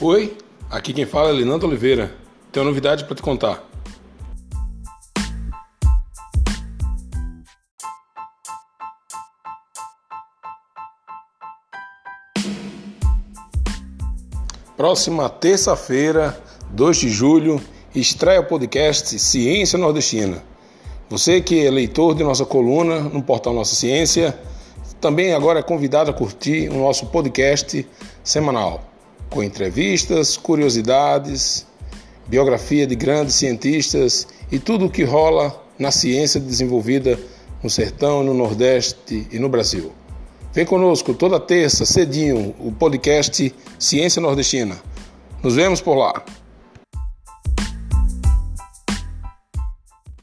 Oi, aqui quem fala é Linando Oliveira. Tenho uma novidade para te contar. Próxima terça-feira, 2 de julho, estreia o podcast Ciência Nordestina. Você que é leitor de nossa coluna no portal Nossa Ciência, também agora é convidado a curtir o nosso podcast semanal, com entrevistas, curiosidades, biografia de grandes cientistas e tudo o que rola na ciência desenvolvida no sertão, no Nordeste e no Brasil. Vem conosco toda terça, cedinho, o podcast Ciência Nordestina. Nos vemos por lá.